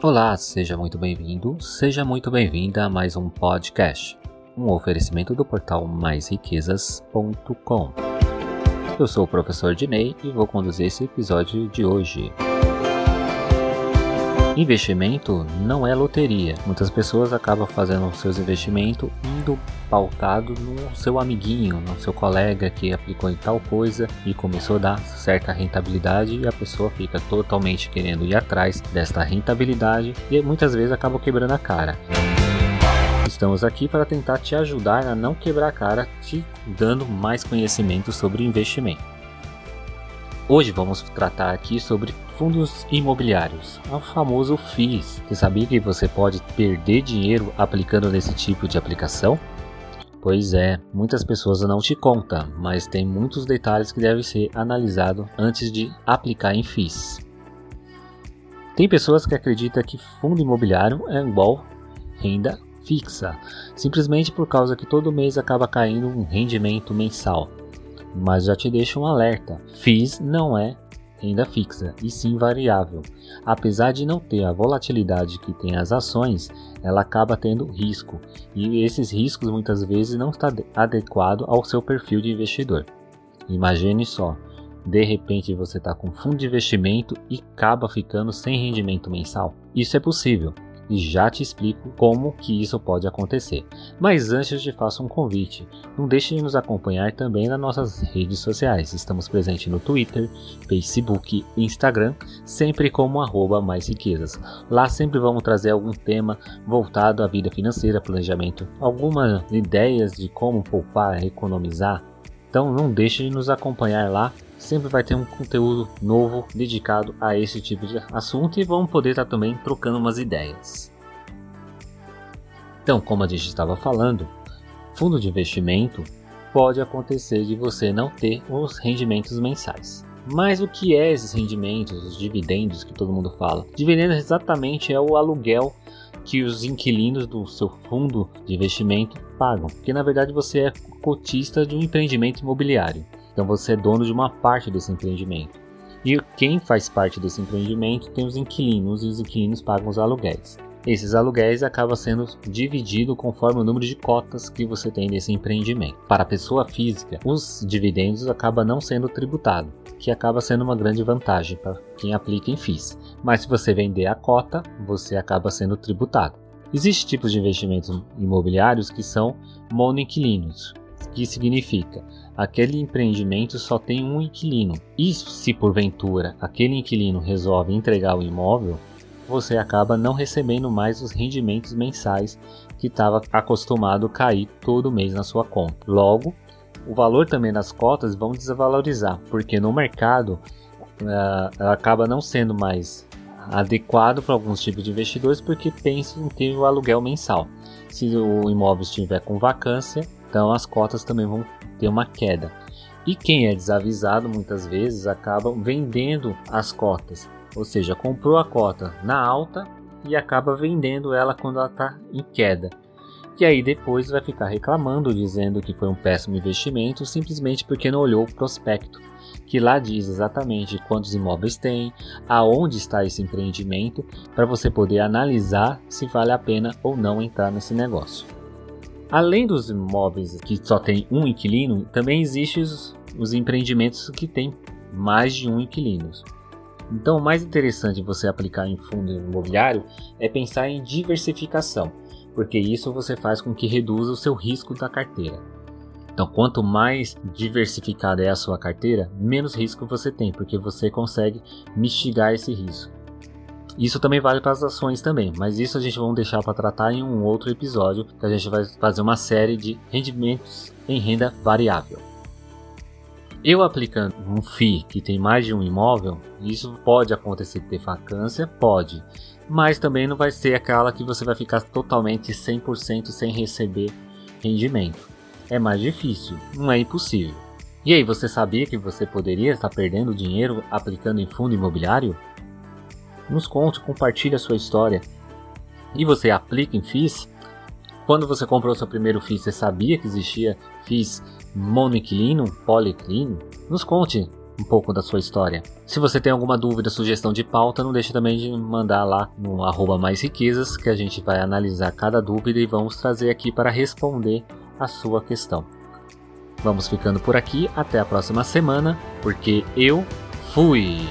Olá, seja muito bem-vindo, seja muito bem-vinda a mais um podcast, um oferecimento do portal maisriquezas.com. Eu sou o professor Dinei e vou conduzir esse episódio de hoje. Investimento não é loteria. Muitas pessoas acabam fazendo seus investimentos indo pautado no seu amiguinho, no seu colega que aplicou em tal coisa e começou a dar certa rentabilidade e a pessoa fica totalmente querendo ir atrás desta rentabilidade e muitas vezes acaba quebrando a cara. Estamos aqui para tentar te ajudar a não quebrar a cara, te dando mais conhecimento sobre investimento. Hoje vamos tratar aqui sobre fundos imobiliários, o famoso FIIs. Você sabia que você pode perder dinheiro aplicando nesse tipo de aplicação? Pois é, muitas pessoas não te contam, mas tem muitos detalhes que devem ser analisados antes de aplicar em FIIs. Tem pessoas que acreditam que fundo imobiliário é igual renda fixa, simplesmente por causa que todo mês acaba caindo um rendimento mensal. Mas já te deixo um alerta: FIIs não é renda fixa e sim variável. Apesar de não ter a volatilidade que tem as ações, ela acaba tendo risco, e esses riscos muitas vezes não está adequado ao seu perfil de investidor. Imagine só, de repente você está com fundo de investimento e acaba ficando sem rendimento mensal. Isso é possível, e já te explico como que isso pode acontecer. Mas antes te faço um convite, não deixe de nos acompanhar também nas nossas redes sociais. Estamos presentes no Twitter, Facebook e Instagram, sempre como arroba mais riquezas. Lá sempre vamos trazer algum tema voltado à vida financeira, planejamento, algumas ideias de como poupar, economizar. Então não deixe de nos acompanhar lá sempre vai ter um conteúdo novo dedicado a esse tipo de assunto e vamos poder estar tá também trocando umas ideias. Então, como a gente estava falando, fundo de investimento pode acontecer de você não ter os rendimentos mensais. Mas o que é esses rendimentos, os dividendos que todo mundo fala? Dividendos exatamente é o aluguel que os inquilinos do seu fundo de investimento pagam, porque na verdade você é cotista de um empreendimento imobiliário. Então você é dono de uma parte desse empreendimento. E quem faz parte desse empreendimento tem os inquilinos e os inquilinos pagam os aluguéis. Esses aluguéis acabam sendo divididos conforme o número de cotas que você tem nesse empreendimento. Para a pessoa física, os dividendos acabam não sendo tributados, que acaba sendo uma grande vantagem para quem aplica em FIIs. Mas se você vender a cota, você acaba sendo tributado. Existem tipos de investimentos imobiliários que são monoinquilinos, que significa aquele empreendimento só tem um inquilino. E se porventura aquele inquilino resolve entregar o imóvel, você acaba não recebendo mais os rendimentos mensais que estava acostumado cair todo mês na sua conta. Logo, o valor também das cotas vão desvalorizar, porque no mercado ela acaba não sendo mais adequado para alguns tipos de investidores porque pensam em ter o aluguel mensal. Se o imóvel estiver com vacância, então as cotas também vão ter uma queda. E quem é desavisado muitas vezes acaba vendendo as cotas, ou seja, comprou a cota na alta e acaba vendendo ela quando ela está em queda. E aí depois vai ficar reclamando, dizendo que foi um péssimo investimento, simplesmente porque não olhou o prospecto, que lá diz exatamente quantos imóveis tem, aonde está esse empreendimento, para você poder analisar se vale a pena ou não entrar nesse negócio. Além dos imóveis que só tem um inquilino, também existem os, os empreendimentos que têm mais de um inquilino. Então, o mais interessante você aplicar em fundo imobiliário é pensar em diversificação, porque isso você faz com que reduza o seu risco da carteira. Então, quanto mais diversificada é a sua carteira, menos risco você tem, porque você consegue mitigar esse risco. Isso também vale para as ações também, mas isso a gente vai deixar para tratar em um outro episódio, que a gente vai fazer uma série de rendimentos em renda variável. Eu aplicando um FII que tem mais de um imóvel, isso pode acontecer ter vacância, pode, mas também não vai ser aquela que você vai ficar totalmente 100% sem receber rendimento. É mais difícil, não é impossível. E aí, você sabia que você poderia estar perdendo dinheiro aplicando em fundo imobiliário? Nos conte, compartilhe a sua história. E você aplica em FIIs? Quando você comprou seu primeiro FIIs, você sabia que existia FIIs monoinquilino, poliinquilino? Nos conte. um pouco da sua história. Se você tem alguma dúvida, sugestão de pauta, não deixe também de mandar lá no arroba mais riquezas, que a gente vai analisar cada dúvida e vamos trazer aqui para responder a sua questão. Vamos ficando por aqui, até a próxima semana, porque eu fui!